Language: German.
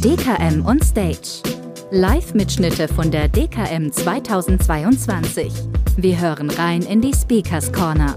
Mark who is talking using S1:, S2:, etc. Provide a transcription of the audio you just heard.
S1: DKM on Stage. Live-Mitschnitte von der DKM 2022. Wir hören rein in die Speakers Corner.